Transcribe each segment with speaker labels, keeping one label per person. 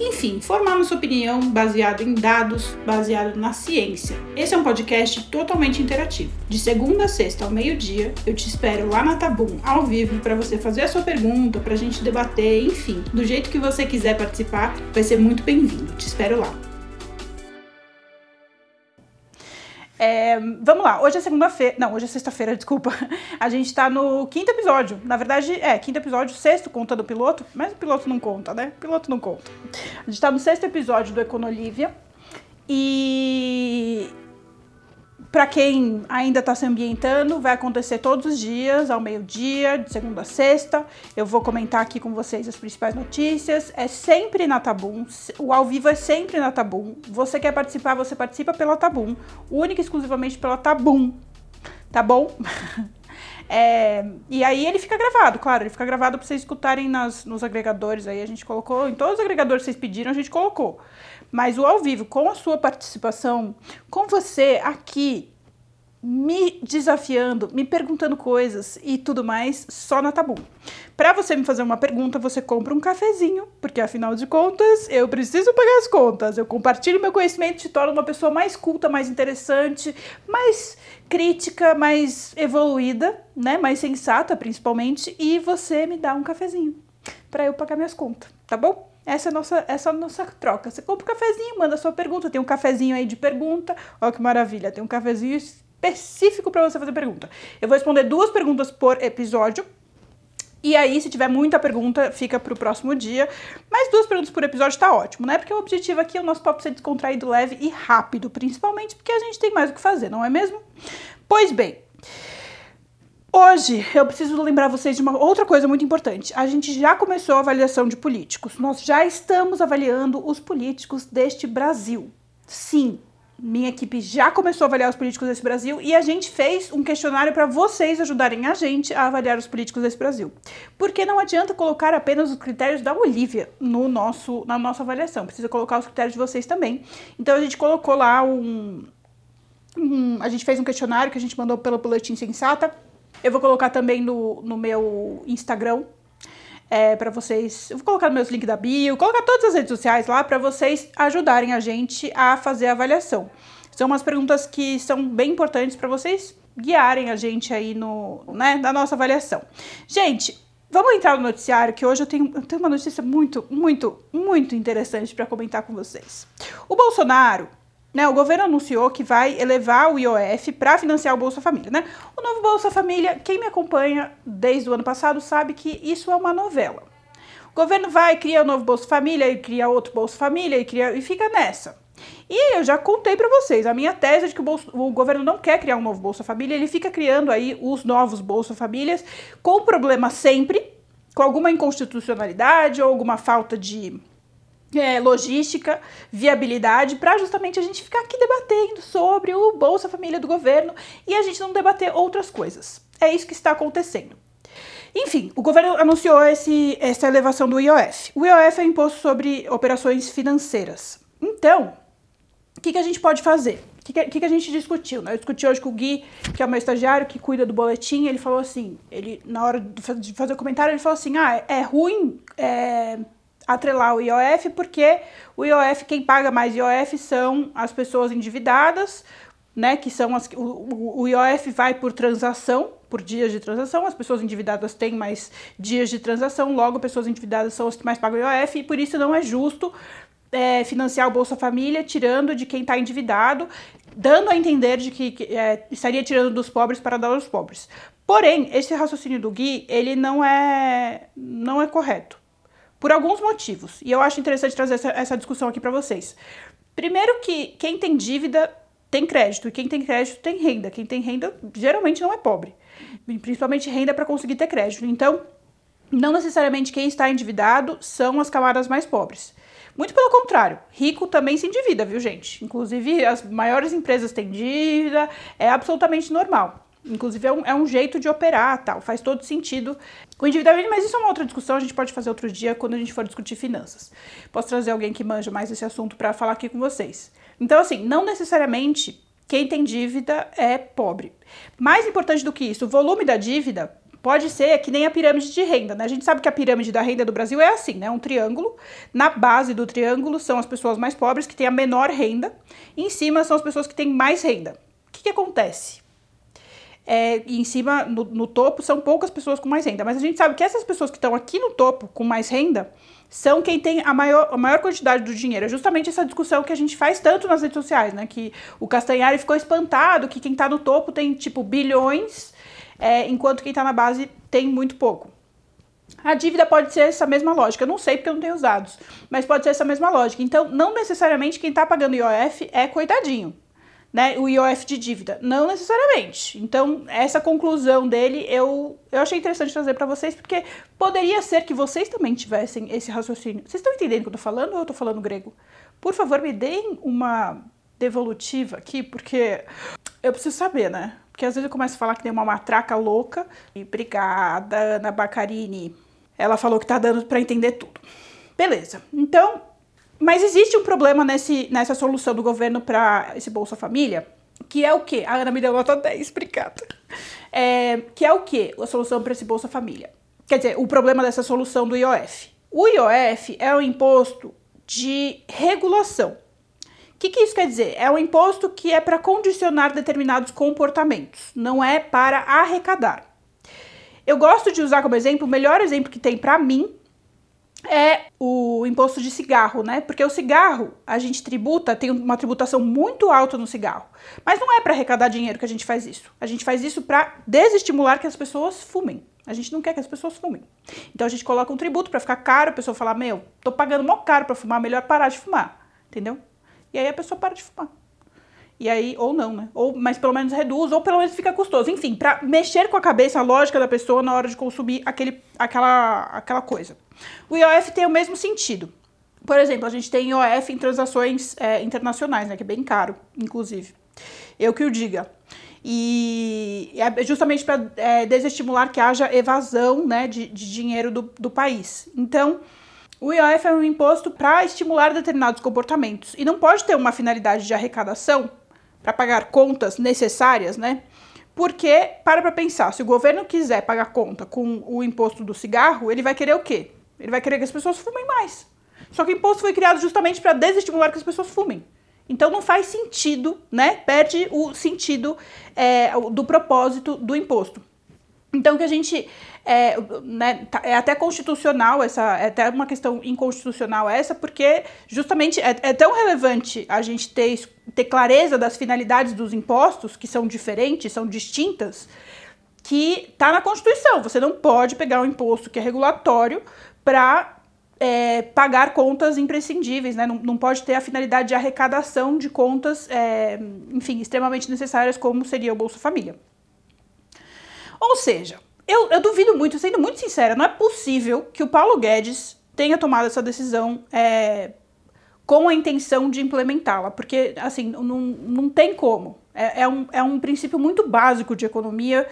Speaker 1: enfim, formar nossa opinião baseado em dados, baseado na ciência. Esse é um podcast totalmente interativo. De segunda a sexta ao meio-dia, eu te espero lá na Tabum, ao vivo, para você fazer a sua pergunta, para a gente debater, enfim. Do jeito que você quiser participar, vai ser muito bem-vindo. Te espero lá. É, vamos lá, hoje é segunda-feira. Não, hoje é sexta-feira, desculpa. A gente tá no quinto episódio. Na verdade, é, quinto episódio, sexto conta do piloto, mas o piloto não conta, né? O piloto não conta. A gente tá no sexto episódio do Econolívia. E para quem ainda está se ambientando, vai acontecer todos os dias, ao meio-dia, de segunda a sexta. Eu vou comentar aqui com vocês as principais notícias. É sempre na Tabum. O ao vivo é sempre na Tabum. Você quer participar, você participa pela Tabum. Única e exclusivamente pela Tabum. Tá bom? É, e aí ele fica gravado, claro, ele fica gravado para vocês escutarem nas, nos agregadores aí. A gente colocou, em todos os agregadores que vocês pediram, a gente colocou. Mas o ao vivo, com a sua participação, com você aqui me desafiando, me perguntando coisas e tudo mais, só na Tabu. Para você me fazer uma pergunta, você compra um cafezinho, porque afinal de contas, eu preciso pagar as contas. Eu compartilho meu conhecimento, te torno uma pessoa mais culta, mais interessante, mais crítica, mais evoluída, né, mais sensata, principalmente, e você me dá um cafezinho para eu pagar minhas contas, tá bom? Essa é a nossa, essa é nossa troca. Você compra um cafezinho, manda sua pergunta. Tem um cafezinho aí de pergunta. Olha que maravilha. Tem um cafezinho específico para você fazer pergunta. Eu vou responder duas perguntas por episódio. E aí, se tiver muita pergunta, fica para o próximo dia. Mas duas perguntas por episódio está ótimo, né? Porque o objetivo aqui é o nosso papo ser descontraído, leve e rápido, principalmente porque a gente tem mais o que fazer, não é mesmo? Pois bem, Hoje eu preciso lembrar vocês de uma outra coisa muito importante. A gente já começou a avaliação de políticos. Nós já estamos avaliando os políticos deste Brasil. Sim, minha equipe já começou a avaliar os políticos desse Brasil e a gente fez um questionário para vocês ajudarem a gente a avaliar os políticos desse Brasil. Porque não adianta colocar apenas os critérios da Olivia no nosso, na nossa avaliação, precisa colocar os critérios de vocês também. Então a gente colocou lá um, um a gente fez um questionário que a gente mandou pelo Boletim Sensata eu vou colocar também no, no meu Instagram. É, para vocês, eu vou colocar meus links da bio, colocar todas as redes sociais lá para vocês ajudarem a gente a fazer a avaliação. São umas perguntas que são bem importantes para vocês guiarem a gente aí no, né, na nossa avaliação. Gente, vamos entrar no noticiário que hoje eu tenho, eu tenho uma notícia muito, muito, muito interessante para comentar com vocês. O Bolsonaro né, o governo anunciou que vai elevar o IOF para financiar o Bolsa Família. Né? O novo Bolsa Família, quem me acompanha desde o ano passado sabe que isso é uma novela. O governo vai, cria o um novo Bolsa Família, e cria outro Bolsa Família, e, cria, e fica nessa. E eu já contei para vocês, a minha tese de que o, o, governo não quer criar um novo Bolsa Família, ele fica criando aí os novos Bolsa Famílias, com problema sempre, com alguma inconstitucionalidade ou alguma falta de é, logística, viabilidade, para justamente a gente ficar aqui debatendo sobre o Bolsa Família do governo e a gente não debater outras coisas. É isso que está acontecendo. Enfim, o governo anunciou esse, essa elevação do IOF. O IOF é imposto sobre operações financeiras. Então, o que, que a gente pode fazer? O que, que, que, a gente discutiu? Né? Eu discuti hoje com o Gui, que é o meu estagiário, que cuida do boletim, ele falou assim, ele, na hora de fazer o comentário, ele falou assim, ah, é ruim é, atrelar o IOF, porque o IOF, quem paga mais IOF são as pessoas endividadas, né? Que são as. O, o IOF vai por transação, por dias de transação, as pessoas endividadas têm mais dias de transação, logo pessoas endividadas são as que mais pagam IOF, e por isso não é justo é, financiar o Bolsa Família tirando de quem está endividado, dando a entender de que, que é, estaria tirando dos pobres para dar aos pobres. Porém, esse raciocínio do Gui, ele não é, não é correto por alguns motivos. E eu acho interessante trazer essa, essa discussão aqui para vocês. Primeiro que quem tem dívida tem crédito e quem tem crédito tem renda. Quem tem renda geralmente não é pobre, principalmente renda para conseguir ter crédito. Então, não necessariamente quem está endividado são as camadas mais pobres. Muito pelo contrário, rico também se endivida, viu, gente? Inclusive, as maiores empresas têm dívida, é absolutamente normal. Inclusive, é um, é um jeito de operar, tal, faz todo sentido o endividamento, mas isso é uma outra discussão, a gente pode fazer outro dia quando a gente for discutir finanças. Posso trazer alguém que manja mais esse assunto para falar aqui com vocês. Então, assim, não necessariamente quem tem dívida é pobre. Mais importante do que isso, o volume da dívida pode ser que nem a pirâmide de renda, né? A gente sabe que a pirâmide da renda do Brasil é assim, né? Um triângulo. Na base do triângulo são as pessoas mais pobres que têm a menor renda, em cima são as pessoas que têm mais renda. O que, que acontece? É, e em cima, no, no, topo, são poucas pessoas com mais renda. Mas a gente sabe que essas pessoas que estão aqui no topo com mais renda são quem tem a maior, a maior quantidade do dinheiro. É justamente essa discussão que a gente faz tanto nas redes sociais, né? Que o Castanhari ficou espantado que quem está no topo tem, tipo, bilhões, é, enquanto quem está na base tem muito pouco. A dívida pode ser essa mesma lógica. Eu não sei porque eu não tenho os dados, mas pode ser essa mesma lógica. Então, não necessariamente quem está pagando IOF é coitadinho né, o IOF de dívida. Não necessariamente. Então, essa conclusão dele eu, eu achei interessante trazer para vocês, porque poderia ser que vocês também tivessem esse raciocínio. Vocês estão entendendo o que eu tô falando ou eu tô falando grego? Por favor, me deem uma devolutiva aqui, porque eu preciso saber, né? Porque às vezes eu começo a falar que tem uma matraca louca. E obrigada, Ana Bacarini. Ela falou que tá dando para entender tudo. Beleza. Então, mas existe um problema nesse, nessa solução do governo para esse Bolsa Família, que é o quê? A Ana me deu nota 10, explicada. É, que é o quê? A solução para esse Bolsa Família. Quer dizer, o problema dessa solução do IOF. O IOF é um imposto de regulação. O que, que isso quer dizer? É um imposto que é para condicionar determinados comportamentos, não é para arrecadar. Eu gosto de usar como exemplo, o melhor exemplo que tem para mim é o imposto de cigarro, né? Porque o cigarro, a gente tributa, tem uma tributação muito alta no cigarro. Mas não é para arrecadar dinheiro que a gente faz isso. A gente faz isso para desestimular que as pessoas fumem. A gente não quer que as pessoas fumem. Então a gente coloca um tributo para ficar caro, a pessoa falar: "Meu, tô pagando mó caro para fumar, melhor parar de fumar". Entendeu? E aí a pessoa para de fumar. E aí, ou não, né? Ou, mas pelo menos reduz, ou pelo menos fica custoso. Enfim, para mexer com a cabeça, a lógica da pessoa na hora de consumir aquele, aquela, aquela coisa. O IOF tem o mesmo sentido. Por exemplo, a gente tem IOF em transações é, internacionais, né? Que é bem caro, inclusive. Eu que o diga. E é justamente para é, desestimular que haja evasão né, de, de dinheiro do, do país. Então, o IOF é um imposto para estimular determinados comportamentos e não pode ter uma finalidade de arrecadação para pagar contas necessárias, né? Porque, para para pensar, se o governo quiser pagar conta com o imposto do cigarro, ele vai querer o quê? Ele vai querer que as pessoas fumem mais. Só que o imposto foi criado justamente para desestimular que as pessoas fumem. Então não faz sentido, né? Perde o sentido é, do propósito do imposto. Então que a gente é, né, tá, é até constitucional essa, é até uma questão inconstitucional essa, porque justamente é, é tão relevante a gente ter, ter clareza das finalidades dos impostos, que são diferentes, são distintas, que está na Constituição. Você não pode pegar um imposto que é regulatório para é, pagar contas imprescindíveis, né? Não, não, pode ter a finalidade de arrecadação de contas, é, enfim, extremamente necessárias, como seria o Bolsa Família. Ou seja, eu, eu duvido muito, sendo muito sincera, não é possível que o Paulo Guedes tenha tomado essa decisão é, com a intenção de implementá-la, porque, assim, não, não tem como. É, é, um, é um princípio muito básico de economia.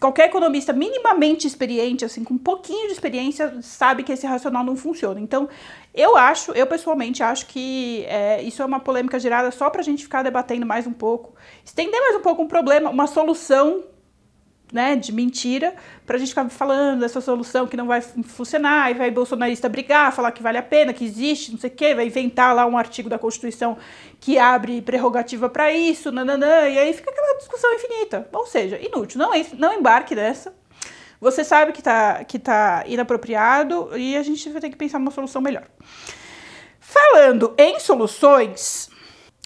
Speaker 1: Qualquer economista minimamente experiente, assim, com um pouquinho de experiência, sabe que esse racional não funciona. Então, eu acho, eu pessoalmente acho que é, isso é uma polêmica gerada só para a gente ficar debatendo mais um pouco, estender mais um pouco um problema, uma solução né, de mentira, para a gente ficar falando dessa solução que não vai funcionar, e vai bolsonarista brigar, falar que vale a pena, que existe, não sei o quê, vai inventar lá um artigo da Constituição que abre prerrogativa para isso, nananã, e aí fica aquela discussão infinita. Ou seja, inútil, não, não embarque nessa. Você sabe que está que tá inapropriado e a gente vai ter que pensar numa solução melhor. Falando em soluções,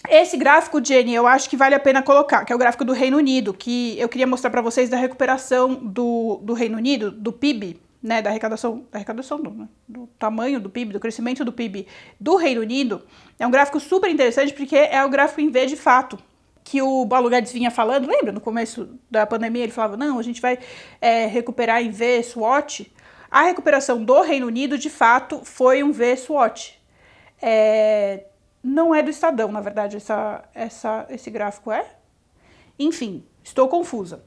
Speaker 1: esse gráfico, Jenny, eu acho que vale a pena colocar, que é o gráfico do Reino Unido, que eu queria mostrar para vocês da recuperação do, do Reino Unido, do PIB, né, da arrecadação, da arrecadação do, né, do tamanho do PIB, do crescimento do PIB do Reino Unido. É um gráfico super interessante porque é o gráfico em V de fato, que o Paulo Guedes vinha falando, lembra? No começo da pandemia ele falava, não, a gente vai é, recuperar em V SWOT. A recuperação do Reino Unido, de fato, foi um V SWOT. É, não é do Estadão, na verdade, essa, essa, esse gráfico é. Enfim, Estou confusa.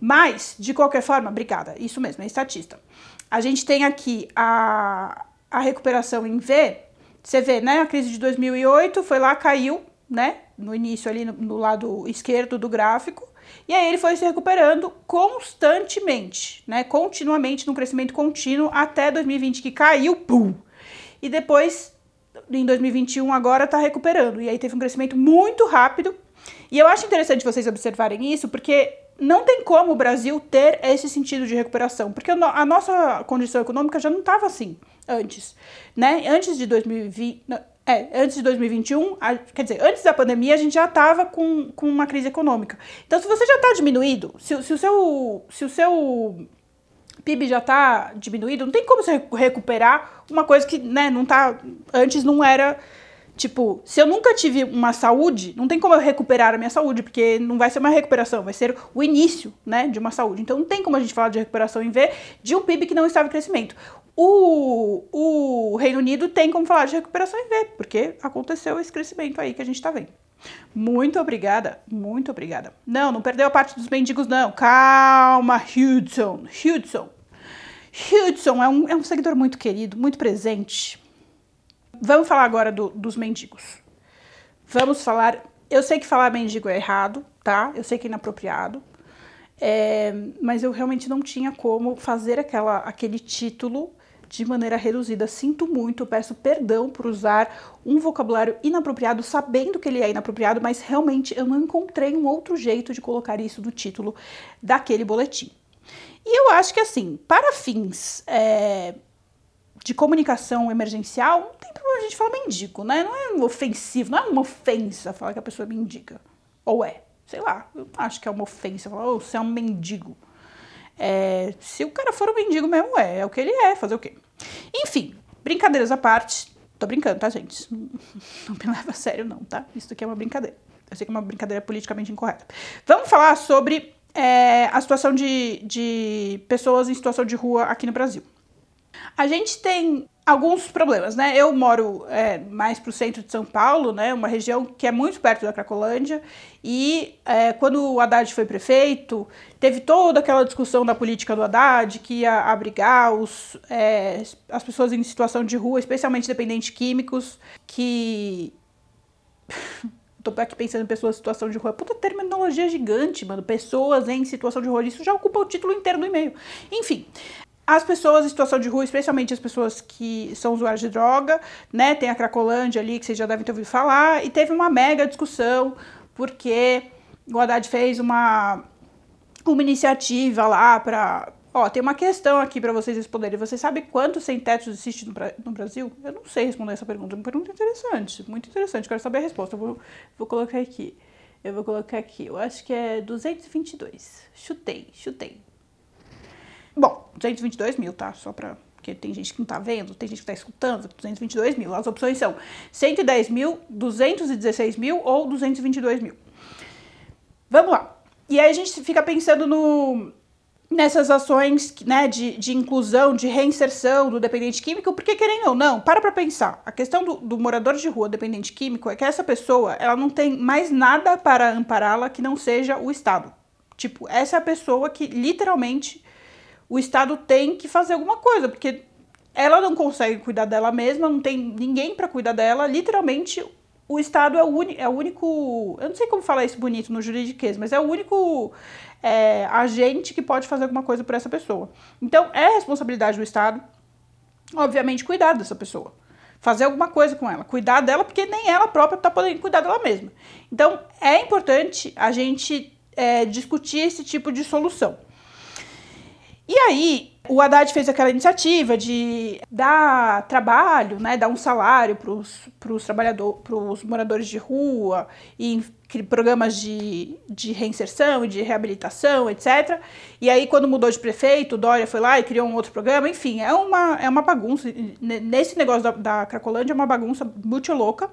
Speaker 1: Mas, de qualquer forma, obrigada, isso mesmo, é estatista. A gente tem aqui a, a recuperação em V. Você vê, né? A crise de 2008 foi lá, caiu, né? No início ali no, no lado esquerdo do gráfico. E aí ele foi se recuperando constantemente, né? Continuamente, num crescimento contínuo até 2020, que caiu, pum! E depois, em 2021, agora tá recuperando. E aí teve um crescimento muito rápido. E eu acho interessante vocês observarem isso, porque não tem como o Brasil ter esse sentido de recuperação, porque a nossa condição econômica já não estava assim antes, né? Antes de 2020, é, antes de 2021, a, quer dizer, antes da pandemia a gente já estava com, com uma crise econômica. Então, se você já está diminuído, se, se, o seu, se o seu PIB já está diminuído, não tem como você recuperar uma coisa que, né, não tá, antes não era Tipo, se eu nunca tive uma saúde, não tem como eu recuperar a minha saúde, porque não vai ser uma recuperação, vai ser o início, né, de uma saúde. Então não tem como a gente falar de recuperação em V de um PIB que não estava em crescimento. O, o Reino Unido tem como falar de recuperação em V, porque aconteceu esse crescimento aí que a gente está vendo. Muito obrigada, muito obrigada. Não, não perdeu a parte dos mendigos, não. Calma, Hudson. Hudson. Hudson é um, é um seguidor muito querido, muito presente Vamos falar agora do, dos mendigos. Vamos falar. Eu sei que falar mendigo é errado, tá? Eu sei que é inapropriado. É, mas eu realmente não tinha como fazer aquela, aquele título de maneira reduzida. Sinto muito, peço perdão por usar um vocabulário inapropriado, sabendo que ele é inapropriado, mas realmente eu não encontrei um outro jeito de colocar isso no título daquele boletim. E eu acho que, assim, para fins é, de comunicação emergencial, não tem problema a gente falar mendigo, né? Não é um ofensivo, não é uma ofensa falar que a pessoa é mendiga. Ou é, sei lá, eu acho que é uma ofensa falar, oh, você é um mendigo. É, se o cara for um mendigo mesmo, é, é o que ele é, fazer o quê? Enfim, brincadeiras à parte, tô brincando, tá, gente? Não me leva a sério, não, tá? Isso aqui é uma brincadeira. Eu sei que é uma brincadeira politicamente incorreta. Vamos falar sobre é, a situação de, de pessoas em situação de rua aqui no Brasil. A gente tem alguns problemas, né? Eu moro é, mais para o centro de São Paulo, né? Uma região que é muito perto da Cracolândia. E é, quando o Haddad foi prefeito, teve toda aquela discussão da política do Haddad que ia abrigar os, é, as pessoas em situação de rua, especialmente dependentes químicos, que. Tô aqui pensando em pessoas em situação de rua. Puta terminologia gigante, mano. Pessoas em situação de rua. Isso já ocupa o título inteiro do e-mail. Enfim, as pessoas em situação de rua, especialmente as pessoas que são usuários de droga, né? Tem a Cracolândia ali, que vocês já devem ter ouvido falar, e teve uma mega discussão, porque o Haddad fez uma, uma iniciativa lá para. Ó, tem uma questão aqui para vocês responderem. Você sabe quantos sem-tetos existe no, no, Brasil? Eu não sei responder essa pergunta. É uma pergunta interessante, muito interessante. Quero saber a resposta. Eu vou, vou colocar aqui. Eu vou colocar aqui. Eu acho que é 222. Chutei, chutei. Bom, 222 mil, tá? Só para porque tem gente que não tá vendo, tem gente que tá escutando, 222 mil. As opções são 110 mil, 216 mil ou 222 mil. Vamos lá. E aí a gente fica pensando no, nessas ações né, de, de inclusão, de reinserção do dependente químico, porque querendo ou não, para pra pensar. A questão do, do morador de rua dependente químico é que essa pessoa ela não tem mais nada para ampará-la que não seja o Estado. Tipo, essa é a pessoa que literalmente o Estado tem que fazer alguma coisa, porque ela não consegue cuidar dela mesma, não tem ninguém para cuidar dela, literalmente o Estado é o, é o único. Eu não sei como falar isso bonito no juridiquês, mas é o único é, agente que pode fazer alguma coisa por essa pessoa. Então, é responsabilidade do Estado, obviamente, cuidar dessa pessoa. Fazer alguma coisa com ela, cuidar dela, porque nem ela própria está podendo cuidar dela mesma. Então, é importante a gente é, discutir esse tipo de solução. E aí, o Haddad fez aquela iniciativa de dar trabalho, né, dar um salário para os trabalhadores, para os moradores de rua, e programas de, de reinserção e de reabilitação, etc. E aí, quando mudou de prefeito, Dória foi lá e criou um outro programa. Enfim, é uma, é uma bagunça. Nesse negócio da, da Cracolândia é uma bagunça muito louca.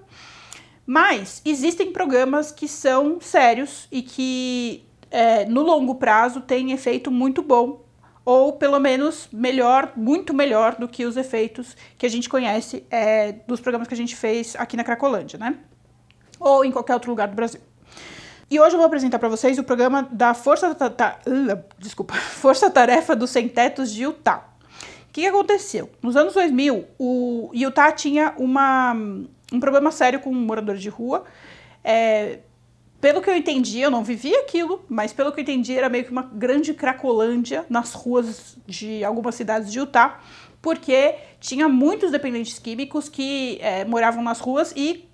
Speaker 1: Mas existem programas que são sérios e que, é, no longo prazo, têm efeito muito bom ou pelo menos melhor, muito melhor do que os efeitos que a gente conhece é, dos programas que a gente fez aqui na Cracolândia, né? Ou em qualquer outro lugar do Brasil. E hoje eu vou apresentar para vocês o programa da Força, ta, ta, uh, desculpa, Força Tarefa dos Sem Tetos de Utah. O que, que aconteceu? Nos anos 2000, o Utah tinha uma, um problema sério com moradores de rua. É, pelo que eu entendi, eu não vivi aquilo, mas pelo que eu entendi, era meio que uma grande cracolândia nas ruas de algumas cidades de Utah, porque tinha muitos dependentes químicos que é, moravam nas ruas e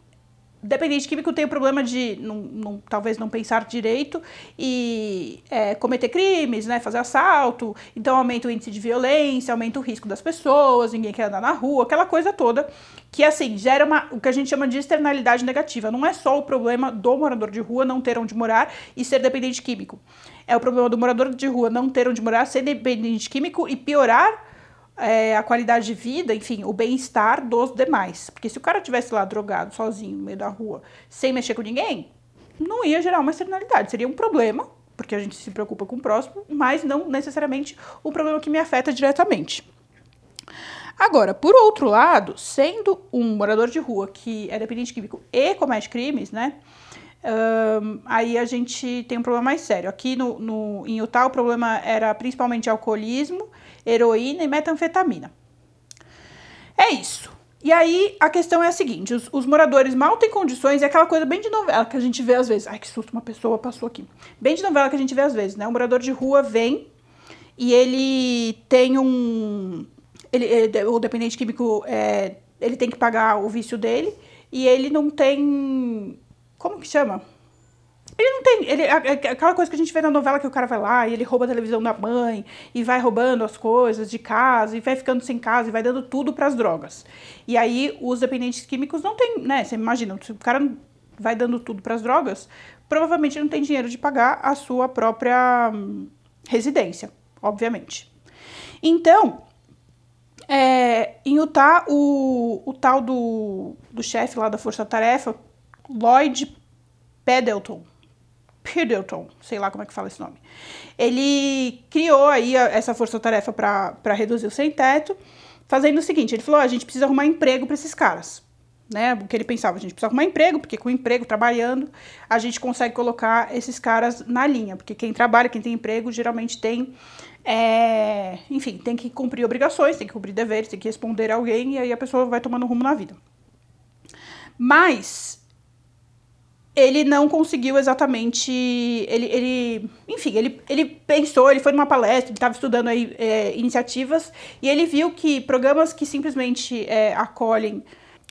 Speaker 1: dependente químico tem o problema de não, não, talvez não pensar direito e é, cometer crimes, né, fazer assalto, então aumenta o índice de violência, aumenta o risco das pessoas, ninguém quer andar na rua, aquela coisa toda que assim gera uma, o que a gente chama de externalidade negativa. Não é só o problema do morador de rua não ter onde morar e ser dependente químico. É o problema do morador de rua não ter onde morar, ser dependente químico e piorar é, a qualidade de vida, enfim, o bem-estar dos demais. Porque se o cara tivesse lá drogado, sozinho, no meio da rua, sem mexer com ninguém, não ia gerar uma externalidade. Seria um problema, porque a gente se preocupa com o próximo, mas não necessariamente o problema que me afeta diretamente. Agora, por outro lado, sendo um morador de rua que é dependente químico e comete crimes, né? Um, aí a gente tem um problema mais sério. Aqui no, no, em Utah, o problema era principalmente alcoolismo heroína e metanfetamina. É isso. E aí a questão é a seguinte: os, os, moradores mal têm condições, é aquela coisa bem de novela que a gente vê às vezes. Ai, que susto, uma pessoa passou aqui. Bem de novela que a gente vê às vezes, né? Um morador de rua vem e ele tem um. Ele, ele o dependente químico, é, ele tem que pagar o vício dele e ele não tem. Como que chama? Ele não tem. Ele, aquela coisa que a gente vê na novela que o cara vai lá e ele rouba a televisão da mãe e vai roubando as coisas de casa e vai ficando sem casa e vai dando tudo para as drogas. E aí os dependentes químicos não tem, né? Você imagina, se o cara vai dando tudo para as drogas, provavelmente não tem dinheiro de pagar a sua própria hum, residência, obviamente. Então, é, em Utah, o, o tal do, do chefe lá da Força Tarefa, Lloyd Pendleton, Pendleton, sei lá como é que fala esse nome. Ele criou aí essa força-tarefa para reduzir o sem-teto, fazendo o seguinte: ele falou: a gente precisa arrumar emprego para esses caras. Né, o que ele pensava, a gente precisa arrumar emprego, porque com emprego, trabalhando, a gente consegue colocar esses caras na linha, porque quem trabalha, quem tem emprego, geralmente tem, é, enfim, tem que cumprir obrigações, tem que cumprir deveres, tem que responder a alguém, e aí a pessoa vai tomando rumo na vida. Mas ele não conseguiu exatamente. Ele, ele enfim, ele, ele pensou, ele foi numa palestra, ele estava estudando aí, é, iniciativas e ele viu que programas que simplesmente é, acolhem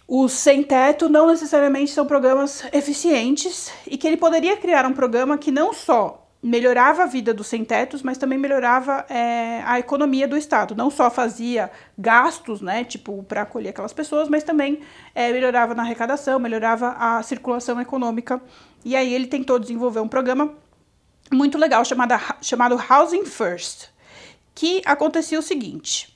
Speaker 1: os sem teto não necessariamente são programas eficientes e que ele poderia criar um programa que não só melhorava a vida dos sem-tetos, mas também melhorava é, a economia do Estado. Não só fazia gastos, né, tipo, para acolher aquelas pessoas, mas também é, melhorava na arrecadação, melhorava a circulação econômica. E aí ele tentou desenvolver um programa muito legal chamado, chamado Housing First, que acontecia o seguinte.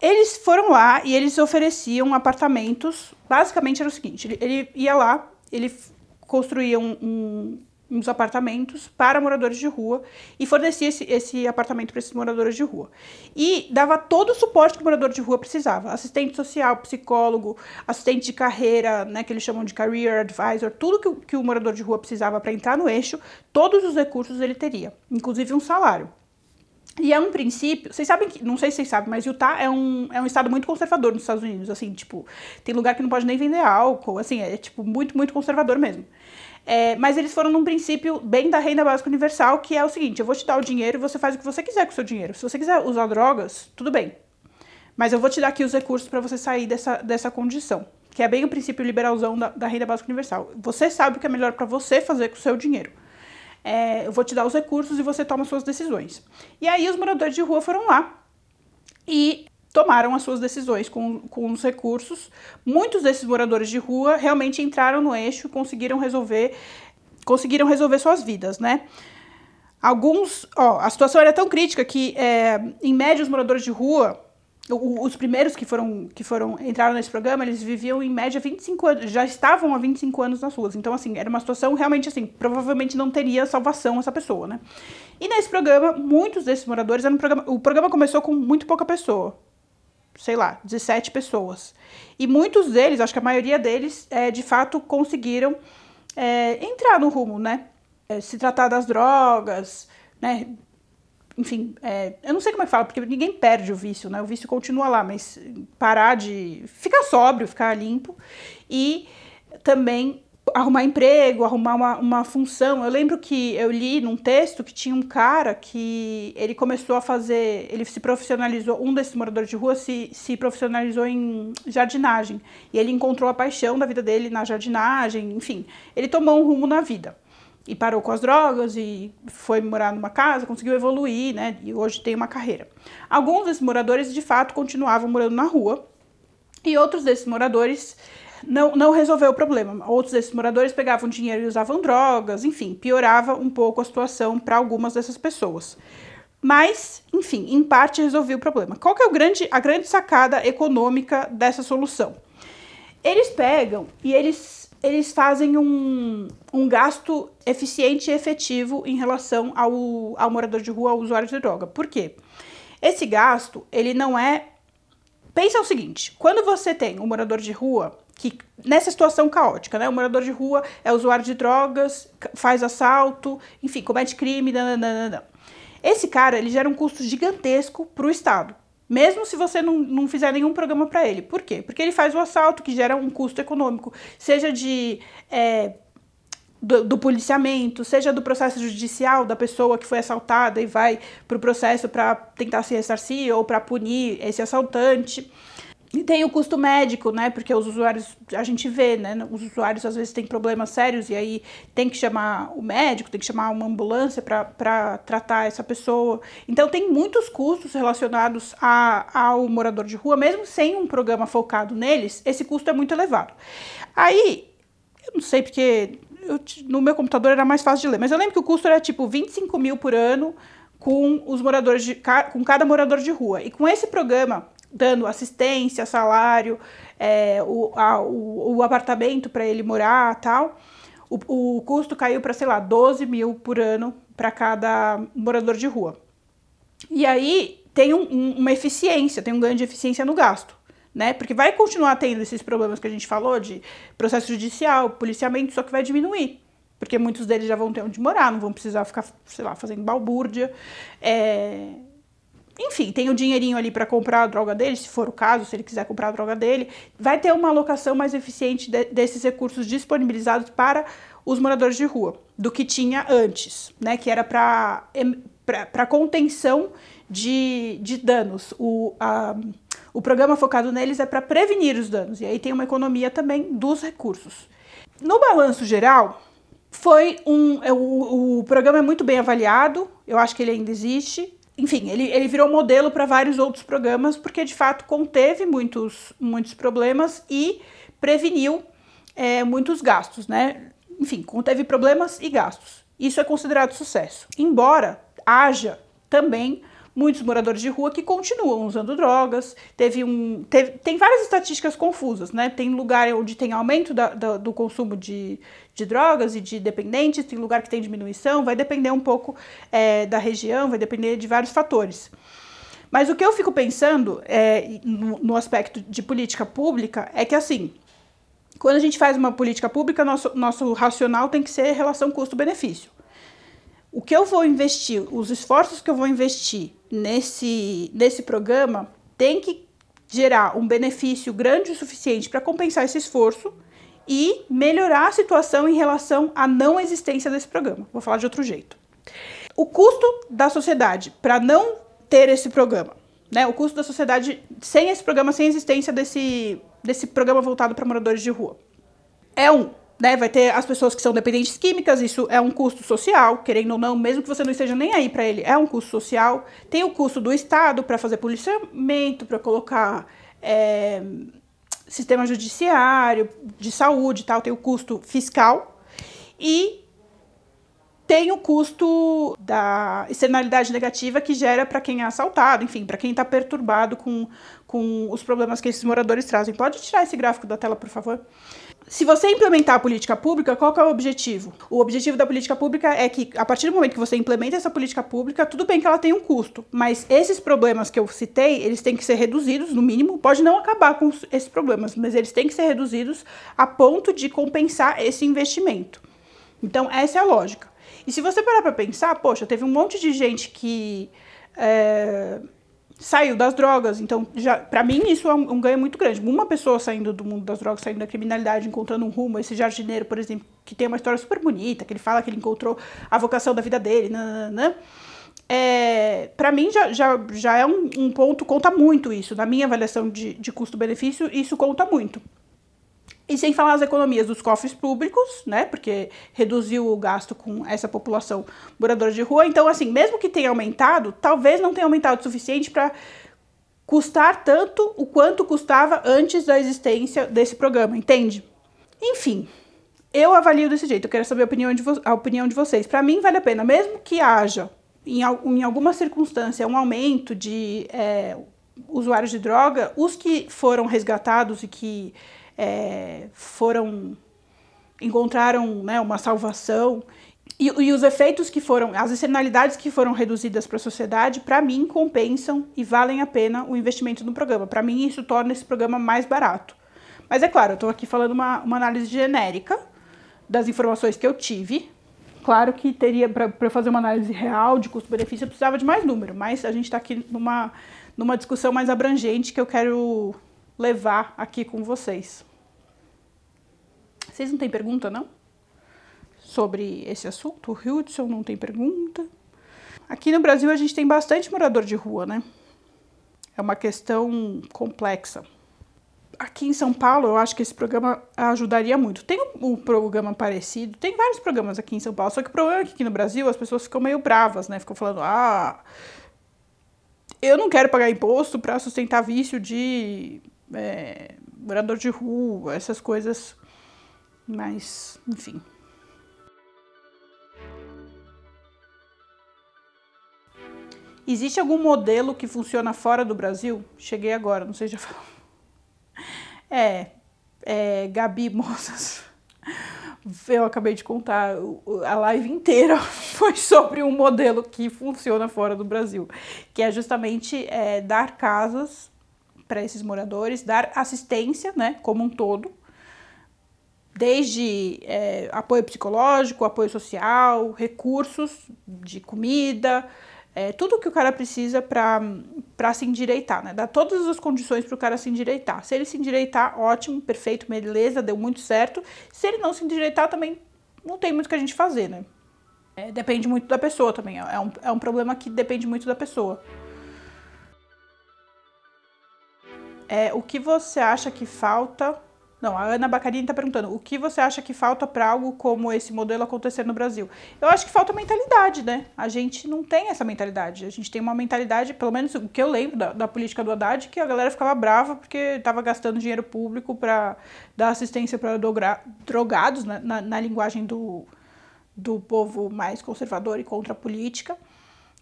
Speaker 1: Eles foram lá e eles ofereciam apartamentos. Basicamente era o seguinte: ele, ele ia lá, ele construía um, um uns apartamentos para moradores de rua e fornecia esse, esse apartamento para esses moradores de rua. E dava todo o suporte que o morador de rua precisava: assistente social, psicólogo, assistente de carreira, né, que eles chamam de career advisor, tudo que, que o morador de rua precisava para entrar no eixo, todos os recursos ele teria, inclusive um salário. E é um princípio, vocês sabem que, não sei se vocês sabem, mas Utah é um, é um estado muito conservador nos Estados Unidos, assim, tipo, tem lugar que não pode nem vender álcool, assim, é tipo muito, muito conservador mesmo. É, mas eles foram num princípio bem da renda básica universal, que é o seguinte: eu vou te dar o dinheiro e você faz o que você quiser com o seu dinheiro. Se você quiser usar drogas, tudo bem. Mas eu vou te dar aqui os recursos para você sair dessa, dessa condição. Que é bem o princípio liberalzão da, da renda básica universal. Você sabe o que é melhor para você fazer com o seu dinheiro. É, eu vou te dar os recursos e você toma suas decisões. E aí os moradores de rua foram lá e tomaram as suas decisões com, com os recursos. Muitos desses moradores de rua realmente entraram no eixo, conseguiram resolver, conseguiram resolver suas vidas, né? Alguns, ó, a situação era tão crítica que, é, em média, os moradores de rua, os primeiros que foram, que foram entraram nesse programa, eles viviam em média 25 anos, já estavam há 25 anos nas ruas. Então, assim, era uma situação realmente assim, provavelmente não teria salvação essa pessoa, né? E nesse programa, muitos desses moradores, programa, o programa começou com muito pouca pessoa sei lá, 17 pessoas. E muitos deles, acho que a maioria deles, é, de fato, conseguiram é, entrar no rumo, né? é, se tratar das drogas, né? Enfim, é, eu não sei como é que fala, porque ninguém perde o vício, né? O vício continua lá, mas parar de ficar sóbrio, ficar limpo e também arrumar emprego, arrumar uma, uma função. Eu lembro que eu li num texto que tinha um cara que ele começou a fazer, ele se profissionalizou, um desses moradores de rua se, se profissionalizou em jardinagem. E ele encontrou a paixão da vida dele na jardinagem, enfim, ele tomou um rumo na vida. E parou com as drogas e foi morar numa casa, conseguiu evoluir, né? E hoje tem uma carreira. Alguns desses moradores, de fato, continuavam morando na rua. E outros desses moradores não, não resolveu o problema. Outros desses moradores pegavam dinheiro e usavam drogas, enfim, piorava um pouco a situação para algumas dessas pessoas. Mas, enfim, em parte resolveu o problema. Qual que é o grande, a grande sacada econômica dessa solução? Eles pegam e eles, eles fazem um, um gasto eficiente e efetivo em relação ao, ao morador de rua, ao usuário de droga. Por quê? Esse gasto, ele não é... Pensa o seguinte, quando você tem um morador de rua que nessa situação caótica, né? O morador de rua é usuário de drogas, faz assalto, enfim, comete crime, nananana. Esse cara, ele gera um custo gigantesco para o Estado, mesmo se você não, não fizer nenhum programa para ele. Por quê? Porque ele faz o assalto, que gera um custo econômico, seja de é, do, do, policiamento, seja do processo judicial da pessoa que foi assaltada e vai para o processo para tentar se ressarcir ou para punir esse assaltante. E tem o custo médico, né? Porque os usuários, a gente vê, né? Os usuários às vezes têm problemas sérios e aí tem que chamar o médico, tem que chamar uma ambulância para tratar essa pessoa. Então tem muitos custos relacionados a, ao morador de rua, mesmo sem um programa focado neles, esse custo é muito elevado. Aí, eu não sei porque eu, no meu computador era mais fácil de ler, mas eu lembro que o custo era tipo 25 mil por ano com os moradores de, com cada morador de rua. E com esse programa dando assistência, salário, é, o, a, o, o, apartamento para ele morar tal, o, o custo caiu para, sei lá, 12 mil por ano para cada morador de rua. E aí tem um, um, uma eficiência, tem um ganho de eficiência no gasto. Né? Porque vai continuar tendo esses problemas que a gente falou de processo judicial, policiamento, só que vai diminuir. Porque muitos deles já vão ter onde morar, não vão precisar ficar, sei lá, fazendo balbúrdia. É, enfim, tem o dinheirinho ali para comprar a droga dele, se for o caso, se ele quiser comprar a droga dele, vai ter uma alocação mais eficiente de, desses recursos disponibilizados para os moradores de rua do que tinha antes, né? Que era para contenção de, de danos. O, a, o programa focado neles é para prevenir os danos, e aí tem uma economia também dos recursos. No balanço geral, foi um. É, o, o programa é muito bem avaliado, eu acho que ele ainda existe enfim, ele, ele virou modelo para vários outros programas, porque de fato conteve muitos, muitos problemas e preveniu é, muitos gastos, né? Enfim, conteve problemas e gastos. Isso é considerado sucesso. Embora haja também muitos moradores de rua que continuam usando drogas. Teve um, teve, tem várias estatísticas confusas, né? Tem lugar onde tem aumento da, da, do consumo de, de drogas e de dependentes, tem lugar que tem diminuição, vai depender um pouco é, da região, vai depender de vários fatores. Mas o que eu fico pensando é, no, no aspecto de política pública é que assim. Quando a gente faz uma política pública, nosso, nosso racional tem que ser relação custo-benefício o que eu vou investir, os esforços que eu vou investir nesse, nesse programa tem que gerar um benefício grande o suficiente para compensar esse esforço e melhorar a situação em relação à não existência desse programa. Vou falar de outro jeito. O custo da sociedade para não ter esse programa, né? O custo da sociedade sem esse programa, sem a existência desse, desse programa voltado para moradores de rua. É um, né, vai ter as pessoas que são dependentes químicas, isso é um custo social, querendo ou não, mesmo que você não esteja nem aí para ele, é um custo social. Tem o custo do Estado para fazer policiamento, para colocar é, sistema judiciário, de saúde e tal, tem o custo fiscal. E tem o custo da externalidade negativa que gera para quem é assaltado, enfim, para quem está perturbado com, com os problemas que esses moradores trazem. Pode tirar esse gráfico da tela, por favor? Se você implementar a política pública, qual é o objetivo? O objetivo da política pública é que, a partir do momento que você implementa essa política pública, tudo bem que ela tem um custo, mas esses problemas que eu citei, eles têm que ser reduzidos, no mínimo, pode não acabar com esses problemas, mas eles têm que ser reduzidos a ponto de compensar esse investimento. Então, essa é a lógica. E se você parar para pensar, poxa, teve um monte de gente que é, saiu das drogas, então já para mim isso é um, um, ganho muito grande. Uma pessoa saindo do mundo das drogas, saindo da criminalidade, encontrando um rumo, esse jardineiro, por exemplo, que tem uma história super bonita, que ele fala que ele encontrou a vocação da vida dele, nananã, é, para mim já, já, já é um, um, ponto, conta muito isso. Na minha avaliação de, de custo-benefício, isso conta muito. E sem falar as economias dos cofres públicos, né? Porque reduziu o gasto com essa população moradora de rua. Então, assim, mesmo que tenha aumentado, talvez não tenha aumentado o suficiente para custar tanto o quanto custava antes da existência desse programa, entende? Enfim, eu avalio desse jeito. Eu quero saber a opinião de, a opinião de vocês. Para mim, vale a pena, mesmo que haja em, em alguma circunstância um aumento de é, usuários de droga, os que foram resgatados e que é, foram encontraram né, uma salvação e, e, os efeitos que foram, as externalidades que foram reduzidas para a sociedade, para mim compensam e valem a pena o investimento no programa. Para mim isso torna esse programa mais barato. Mas é claro, eu estou aqui falando uma, uma análise genérica das informações que eu tive. Claro que teria, para fazer uma análise real de custo-benefício, eu precisava de mais número, mas a gente está aqui numa, numa discussão mais abrangente que eu quero levar aqui com vocês. Vocês não têm pergunta, não? Sobre esse assunto? O Hudson não tem pergunta. Aqui no Brasil a gente tem bastante morador de rua, né? É uma questão complexa. Aqui em São Paulo, eu acho que esse programa ajudaria muito. Tem um, programa parecido, tem vários programas aqui em São Paulo, só que o problema é que aqui no Brasil as pessoas ficam meio bravas, né? Ficam falando, ah, eu não quero pagar imposto para sustentar vício de é, morador de rua, essas coisas. Mas, enfim. Existe algum modelo que funciona fora do Brasil? Cheguei agora, não sei se já falou. É, é, Gabi Moças, eu acabei de contar, a live inteira foi sobre um modelo que funciona fora do Brasil, que é justamente é, dar casas para esses moradores, dar assistência, né, como um todo, desde é, apoio psicológico, apoio social, recursos de comida, é, tudo que o cara precisa para se endireitar, né? Dar todas as condições para o cara se endireitar. Se ele se endireitar, ótimo, perfeito, beleza, deu muito certo. Se ele não se endireitar, também não tem muito o que a gente fazer, né? É, depende muito da pessoa também. É um, é um problema que depende muito da pessoa. É, o que você acha que falta? Não, a Ana Bacarini está perguntando: o que você acha que falta para algo como esse modelo acontecer no Brasil? Eu acho que falta mentalidade, né? A gente não tem essa mentalidade. A gente tem uma mentalidade, pelo menos o que eu lembro da, da política do Haddad, que a galera ficava brava porque estava gastando dinheiro público para dar assistência para drogados, né? na, na linguagem do, do povo mais conservador e contra a política.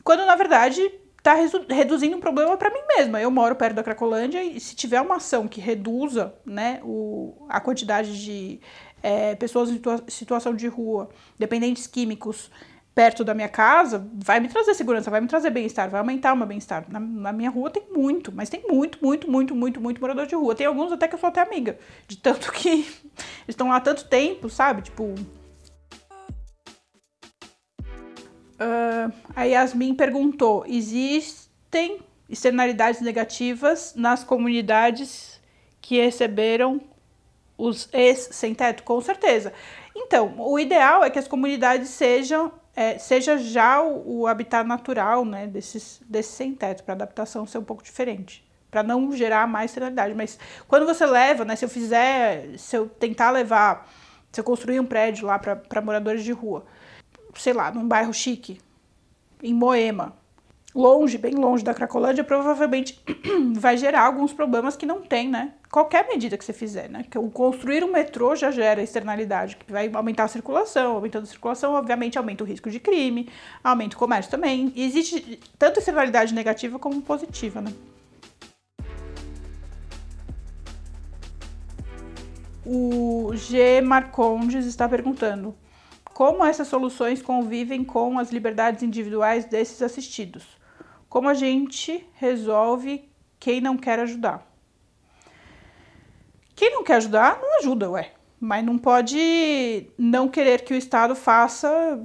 Speaker 1: Quando, na verdade, está reduzindo um problema para mim mesma. Eu moro perto da Cracolândia e se tiver uma ação que reduza né, o, a quantidade de é, pessoas em situação de rua, dependentes químicos, perto da minha casa, vai me trazer segurança, vai me trazer bem-estar, vai aumentar o meu bem-estar. Na, na, minha rua tem muito, mas tem muito, muito, muito, muito, muito morador de rua. Tem alguns até que eu sou até amiga, de tanto que eles estão lá há tanto tempo, sabe? Tipo, Uh, a Yasmin perguntou: existem externalidades negativas nas comunidades que receberam os ex-sem teto? Com certeza. Então, o ideal é que as comunidades sejam é, seja já o, o, habitat natural né, desses, sem teto, para adaptação ser um pouco diferente, para não gerar mais externalidade. Mas quando você leva, né, se eu fizer, se eu tentar levar, se eu construir um prédio lá para moradores de rua, sei lá, num bairro chique, em Moema, longe, bem longe da Cracolândia, provavelmente vai gerar alguns problemas que não tem, né? Qualquer medida que você fizer, né? Que construir um metrô já gera externalidade, que vai aumentar a circulação, aumentando a circulação, obviamente aumenta o risco de crime, aumenta o comércio também. E existe tanto externalidade negativa como positiva, né? O G. Marcondes está perguntando: como essas soluções convivem com as liberdades individuais desses assistidos? Como a gente resolve quem não quer ajudar? Quem não quer ajudar, não ajuda, ué. Mas não pode não querer que o Estado faça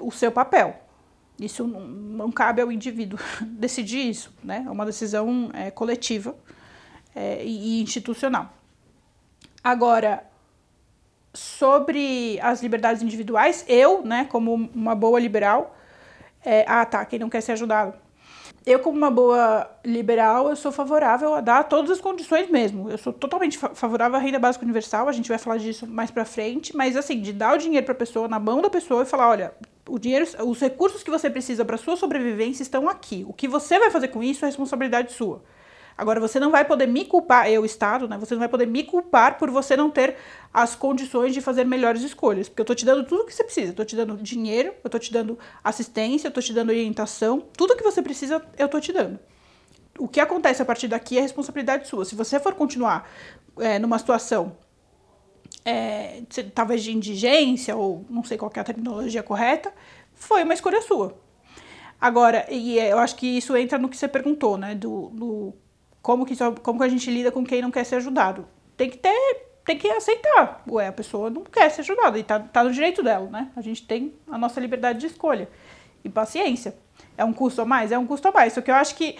Speaker 1: o seu papel. Isso não, cabe ao indivíduo decidir isso, né? É uma decisão é, coletiva é, e institucional. Agora, sobre as liberdades individuais, eu, né, como uma boa liberal, é, ah, tá, quem não quer ser ajudado. Eu, como uma boa liberal, eu sou favorável a dar todas as condições mesmo. Eu sou totalmente favorável à renda básica universal, a gente vai falar disso mais pra frente, mas assim, de dar o dinheiro pra pessoa, na mão da pessoa e falar, olha, o dinheiro, os recursos que você precisa para sua sobrevivência estão aqui. O que você vai fazer com isso é responsabilidade sua. Agora, você não vai poder me culpar, eu, Estado, né? Você não vai poder me culpar por você não ter as condições de fazer melhores escolhas. Porque eu tô te dando tudo o que você precisa. Eu tô te dando dinheiro, eu tô te dando assistência, eu tô te dando orientação. Tudo que você precisa, eu tô te dando. O que acontece a partir daqui é responsabilidade sua. Se você for continuar é, numa situação é, talvez de indigência, ou não sei qual é a terminologia correta, foi uma escolha sua. Agora, e é, eu acho que isso entra no que você perguntou, né? Do, do como, que, como que a gente lida com quem não quer ser ajudado. Tem que ter, tem que aceitar. Ué, a pessoa não quer ser ajudada e tá, tá no direito dela, né? A gente tem a nossa liberdade de escolha. E paciência. É um custo a mais? É um custo a mais. Só que eu acho que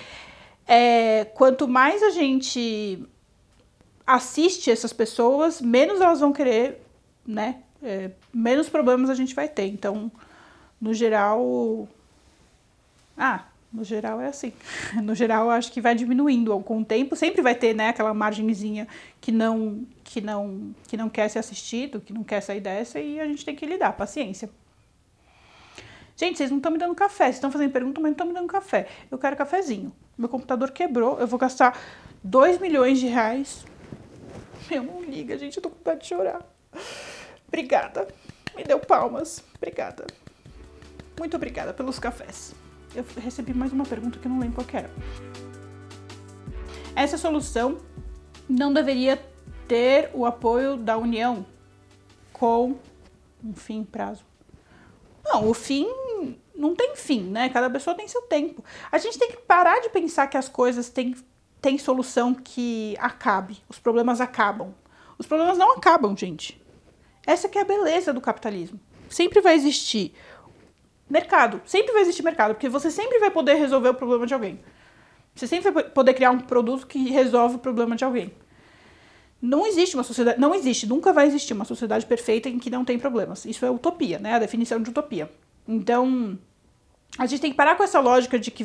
Speaker 1: é, quanto mais a gente assiste essas pessoas, menos elas vão querer, né? É, menos problemas a gente vai ter. Então, no geral. Ah, no geral é assim. No geral, acho que vai diminuindo com o tempo. Sempre vai ter, né, aquela margenzinha que não, que não, que não quer ser assistido, que não quer sair dessa e a gente tem que lidar. Paciência. Gente, vocês não estão me dando café. Vocês estão fazendo pergunta, mas não estão me dando café. Eu quero cafezinho. Meu computador quebrou. Eu vou gastar 2 milhões de reais meu, não liga, gente, eu tô com vontade de chorar. Obrigada. Me deu palmas. Obrigada. Muito obrigada pelos cafés. Eu recebi mais uma pergunta que eu não lembro qual era. Essa solução não deveria ter o apoio da União com um fim prazo. Não, o fim não tem fim, né? Cada pessoa tem seu tempo. A gente tem que parar de pensar que as coisas têm tem solução que acabe. Os problemas acabam. Os problemas não acabam, gente. Essa que é a beleza do capitalismo. Sempre vai existir mercado. Sempre vai existir mercado, porque você sempre vai poder resolver o problema de alguém. Você sempre vai poder criar um produto que resolve o problema de alguém. Não existe uma sociedade, não existe, nunca vai existir uma sociedade perfeita em que não tem problemas. Isso é utopia, né? A definição de utopia. Então, a gente tem que parar com essa lógica de que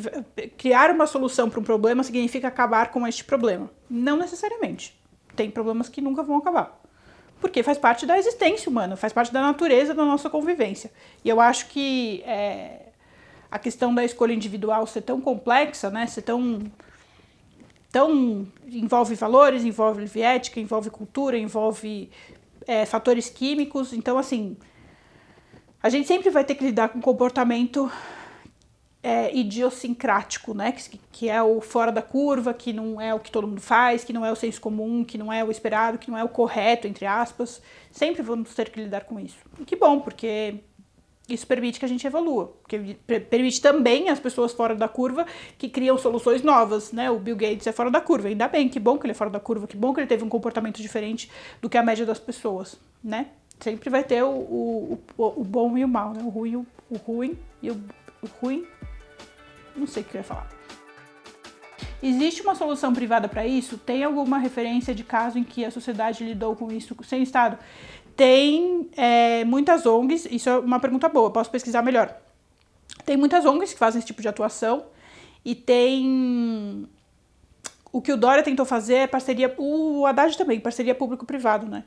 Speaker 1: criar uma solução para um problema significa acabar com este problema. Não necessariamente. Tem problemas que nunca vão acabar. Porque faz parte da existência humana, faz parte da natureza da nossa convivência. E eu acho que é, a questão da escolha individual ser tão complexa, né, ser tão, tão. envolve valores, envolve ética, envolve cultura, envolve é, fatores químicos. Então, assim, a gente sempre vai ter que lidar com comportamento é, idiosincrático, né? Que, que é o fora da curva, que não é o que todo mundo faz, que não é o senso comum, que não é o esperado, que não é o correto, entre aspas. Sempre vamos ter que lidar com isso. E que bom, porque isso permite que a gente evolua, porque permite também as pessoas fora da curva que criam soluções novas, né? O Bill Gates é fora da curva, ainda bem, que bom que ele é fora da curva, que bom que ele teve um comportamento diferente do que a média das pessoas, né? Sempre vai ter o, o, o, o bom e o mal, né? O ruim, o, o ruim e o, o ruim não sei o que eu ia falar. Existe uma solução privada para isso? Tem alguma referência de caso em que a sociedade lidou com isso sem Estado? Tem é, muitas ONGs, isso é uma pergunta boa, posso pesquisar melhor. Tem muitas ONGs que fazem esse tipo de atuação e tem. O que o Dória tentou fazer é parceria. O Haddad também, parceria público-privado, né?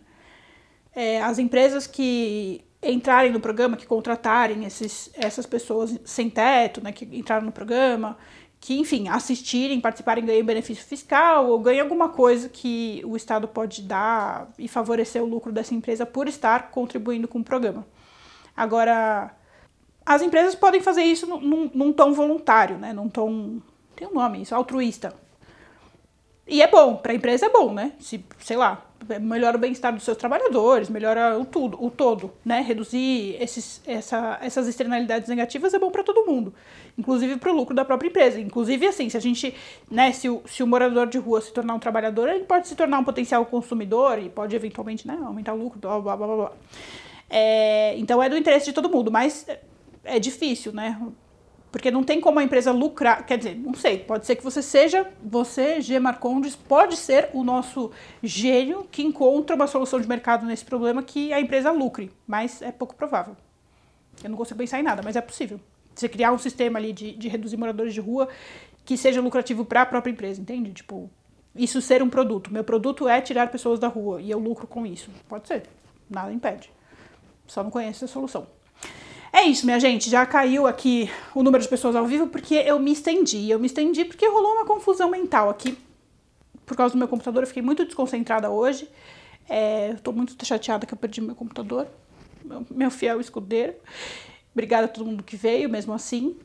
Speaker 1: É, as empresas que entrarem no programa, que contratarem esses, essas pessoas sem teto, né, que entraram no programa, que, enfim, assistirem, participarem, ganhem benefício fiscal ou ganhem alguma coisa que o Estado pode dar e favorecer o lucro dessa empresa por estar contribuindo com o programa. Agora, as empresas podem fazer isso num, num tom voluntário, né, num tom, tem um nome isso, altruísta. E é bom, para a empresa é bom, né? Se, sei lá, melhora o bem-estar dos seus trabalhadores, melhora o tudo, o todo, né? Reduzir esses, essa, essas externalidades negativas é bom para todo mundo, inclusive para o lucro da própria empresa. Inclusive, assim, se a gente, né, se o, se o morador de rua se tornar um trabalhador, ele pode se tornar um potencial consumidor e pode eventualmente, né, aumentar o lucro, blá blá blá blá. É, então é do interesse de todo mundo, mas é difícil, né? Porque não tem como a empresa lucrar, quer dizer, não sei, pode ser que você seja, você, G. Marcondes, pode ser o nosso gênio que encontra uma solução de mercado nesse problema que a empresa lucre, mas é pouco provável. Eu não consigo pensar em nada, mas é possível. Você criar um sistema ali de, de reduzir moradores de rua que seja lucrativo para a própria empresa, entende? Tipo, isso ser um produto. Meu produto é tirar pessoas da rua e eu lucro com isso. Pode ser, nada impede. Só não conheço a solução. É isso, minha gente. Já caiu aqui o número de pessoas ao vivo porque eu me estendi. Eu me estendi porque rolou uma confusão mental aqui. Por causa do meu computador, eu fiquei muito desconcentrada hoje. É, tô muito chateada que eu perdi meu computador. Meu, meu fiel escudeiro. Obrigada a todo mundo que veio, mesmo assim.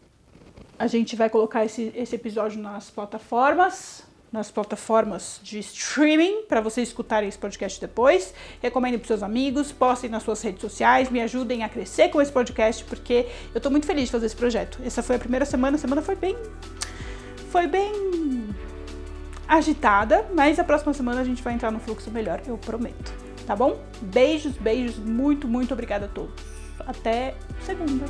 Speaker 1: A gente vai colocar esse, esse episódio nas plataformas nas plataformas de streaming para vocês escutarem esse podcast depois. Recomendem para seus amigos, postem nas suas redes sociais, me ajudem a crescer com esse podcast, porque eu estou muito feliz de fazer esse projeto. Essa foi a primeira semana, a semana foi bem. Foi bem agitada, mas a próxima semana a gente vai entrar no fluxo melhor, eu prometo. Tá bom? Beijos, beijos, muito, muito obrigada a todos. Até segunda.